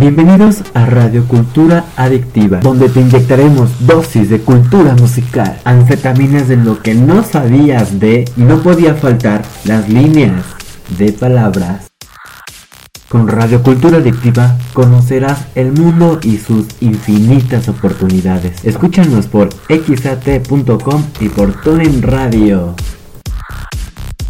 Bienvenidos a Radio Cultura Adictiva, donde te inyectaremos dosis de cultura musical, anfetaminas de lo que no sabías de y no podía faltar las líneas de palabras. Con Radio Cultura Adictiva conocerás el mundo y sus infinitas oportunidades. Escúchanos por xat.com y por TuneIn Radio.